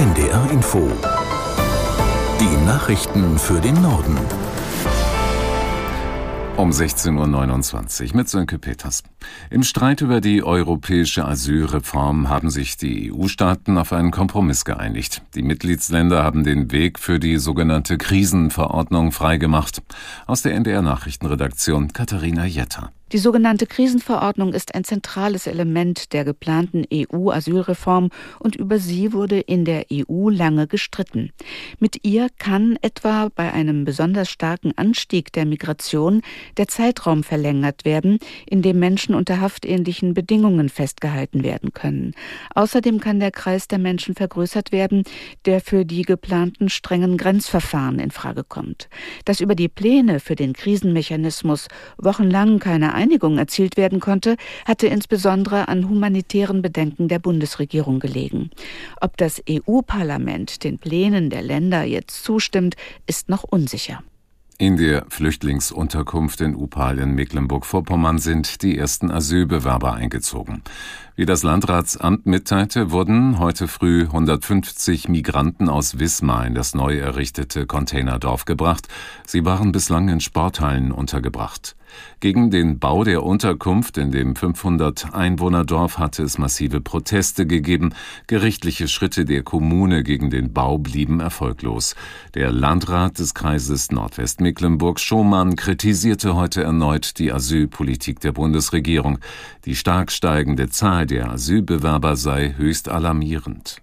NDR Info. Die Nachrichten für den Norden. Um 16.29 Uhr mit Sönke Peters. Im Streit über die europäische Asylreform haben sich die EU-Staaten auf einen Kompromiss geeinigt. Die Mitgliedsländer haben den Weg für die sogenannte Krisenverordnung freigemacht. Aus der NDR Nachrichtenredaktion Katharina Jetter. Die sogenannte Krisenverordnung ist ein zentrales Element der geplanten EU-Asylreform und über sie wurde in der EU lange gestritten. Mit ihr kann etwa bei einem besonders starken Anstieg der Migration der Zeitraum verlängert werden, in dem Menschen unter haftähnlichen Bedingungen festgehalten werden können. Außerdem kann der Kreis der Menschen vergrößert werden, der für die geplanten strengen Grenzverfahren in Frage kommt. Dass über die Pläne für den Krisenmechanismus wochenlang keine Einigung erzielt werden konnte, hatte insbesondere an humanitären Bedenken der Bundesregierung gelegen. Ob das EU-Parlament den Plänen der Länder jetzt zustimmt, ist noch unsicher. In der Flüchtlingsunterkunft in Upal in Mecklenburg-Vorpommern sind die ersten Asylbewerber eingezogen. Wie das Landratsamt mitteilte, wurden heute früh 150 Migranten aus Wismar in das neu errichtete Containerdorf gebracht. Sie waren bislang in Sporthallen untergebracht. Gegen den Bau der Unterkunft in dem 500 Einwohnerdorf hatte es massive Proteste gegeben. Gerichtliche Schritte der Kommune gegen den Bau blieben erfolglos. Der Landrat des Kreises Nordwestmecklenburg Schomann kritisierte heute erneut die Asylpolitik der Bundesregierung. Die stark steigende Zahl der Asylbewerber sei höchst alarmierend.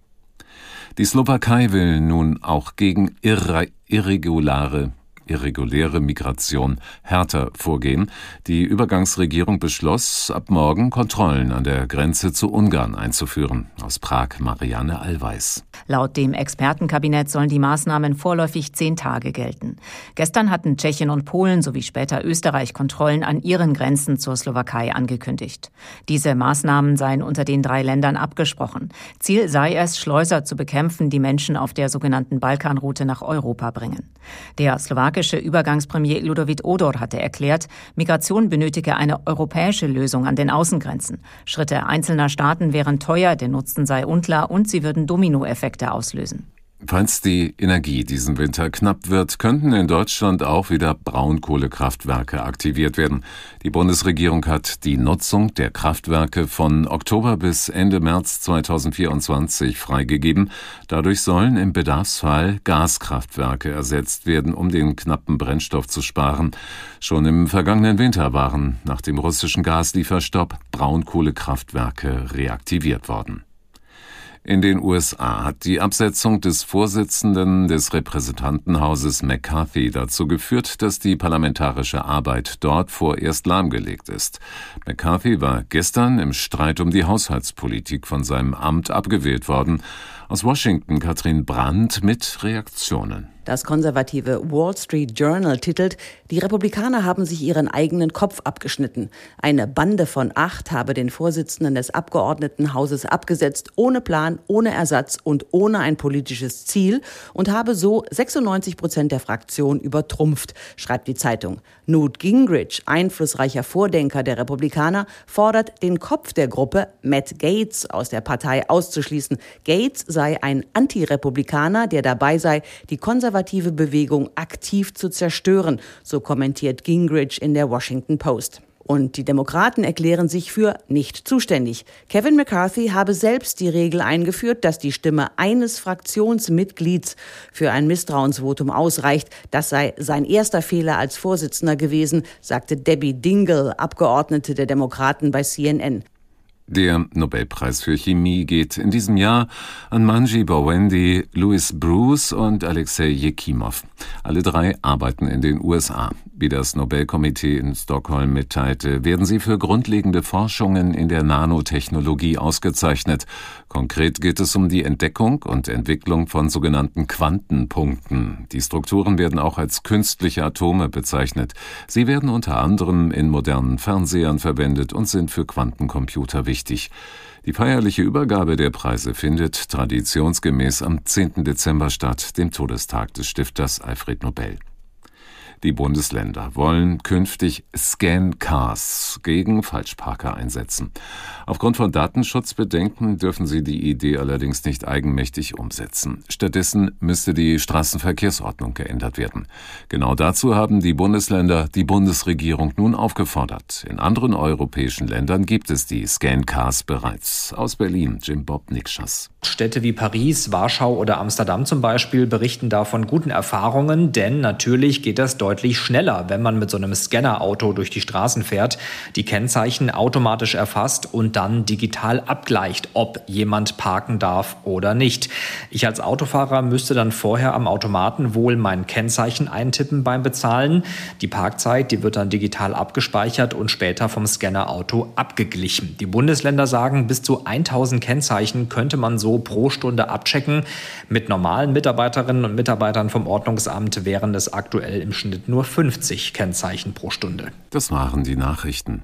Die Slowakei will nun auch gegen irregulare irreguläre Migration härter vorgehen. Die Übergangsregierung beschloss, ab morgen Kontrollen an der Grenze zu Ungarn einzuführen. Aus Prag Marianne Allweis. Laut dem Expertenkabinett sollen die Maßnahmen vorläufig zehn Tage gelten. Gestern hatten Tschechien und Polen sowie später Österreich Kontrollen an ihren Grenzen zur Slowakei angekündigt. Diese Maßnahmen seien unter den drei Ländern abgesprochen. Ziel sei es, Schleuser zu bekämpfen, die Menschen auf der sogenannten Balkanroute nach Europa bringen. Der slowakische slowakische Übergangspremier Ludovic Odor hatte erklärt, Migration benötige eine europäische Lösung an den Außengrenzen. Schritte einzelner Staaten wären teuer, der Nutzen sei unklar und sie würden Dominoeffekte auslösen. Falls die Energie diesen Winter knapp wird, könnten in Deutschland auch wieder Braunkohlekraftwerke aktiviert werden. Die Bundesregierung hat die Nutzung der Kraftwerke von Oktober bis Ende März 2024 freigegeben. Dadurch sollen im Bedarfsfall Gaskraftwerke ersetzt werden, um den knappen Brennstoff zu sparen. Schon im vergangenen Winter waren nach dem russischen Gaslieferstopp Braunkohlekraftwerke reaktiviert worden. In den USA hat die Absetzung des Vorsitzenden des Repräsentantenhauses McCarthy dazu geführt, dass die parlamentarische Arbeit dort vorerst lahmgelegt ist. McCarthy war gestern im Streit um die Haushaltspolitik von seinem Amt abgewählt worden. Aus Washington Katrin Brandt mit Reaktionen. Das konservative Wall Street Journal titelt, die Republikaner haben sich ihren eigenen Kopf abgeschnitten. Eine Bande von acht habe den Vorsitzenden des Abgeordnetenhauses abgesetzt, ohne Plan, ohne Ersatz und ohne ein politisches Ziel und habe so 96 Prozent der Fraktion übertrumpft, schreibt die Zeitung. Newt Gingrich, einflussreicher Vordenker der Republikaner, fordert, den Kopf der Gruppe, Matt Gates, aus der Partei auszuschließen. Gates sei ein Antirepublikaner, der dabei sei, die konservative Bewegung aktiv zu zerstören, so kommentiert Gingrich in der Washington Post. Und die Demokraten erklären sich für nicht zuständig. Kevin McCarthy habe selbst die Regel eingeführt, dass die Stimme eines Fraktionsmitglieds für ein Misstrauensvotum ausreicht. Das sei sein erster Fehler als Vorsitzender gewesen, sagte Debbie Dingle, Abgeordnete der Demokraten bei CNN. Der Nobelpreis für Chemie geht in diesem Jahr an Manji Bawendi, Louis Bruce und Alexei Jekimov. Alle drei arbeiten in den USA. Wie das Nobelkomitee in Stockholm mitteilte, werden sie für grundlegende Forschungen in der Nanotechnologie ausgezeichnet. Konkret geht es um die Entdeckung und Entwicklung von sogenannten Quantenpunkten. Die Strukturen werden auch als künstliche Atome bezeichnet. Sie werden unter anderem in modernen Fernsehern verwendet und sind für Quantencomputer wichtig. Die feierliche Übergabe der Preise findet traditionsgemäß am 10. Dezember statt, dem Todestag des Stifters Alfred Nobel. Die Bundesländer wollen künftig Scan-Cars gegen Falschparker einsetzen. Aufgrund von Datenschutzbedenken dürfen sie die Idee allerdings nicht eigenmächtig umsetzen. Stattdessen müsste die Straßenverkehrsordnung geändert werden. Genau dazu haben die Bundesländer die Bundesregierung nun aufgefordert. In anderen europäischen Ländern gibt es die Scan-Cars bereits. Aus Berlin, Jim Bob Nikschas. Städte wie Paris, Warschau oder Amsterdam zum Beispiel berichten davon guten Erfahrungen, denn natürlich geht das deutlich schneller, wenn man mit so einem Scannerauto durch die Straßen fährt, die Kennzeichen automatisch erfasst und dann digital abgleicht, ob jemand parken darf oder nicht. Ich als Autofahrer müsste dann vorher am Automaten wohl mein Kennzeichen eintippen beim Bezahlen. Die Parkzeit, die wird dann digital abgespeichert und später vom Scannerauto abgeglichen. Die Bundesländer sagen, bis zu 1000 Kennzeichen könnte man so pro Stunde abchecken. Mit normalen Mitarbeiterinnen und Mitarbeitern vom Ordnungsamt wären es aktuell im Schnitt nur 50 Kennzeichen pro Stunde. Das waren die Nachrichten.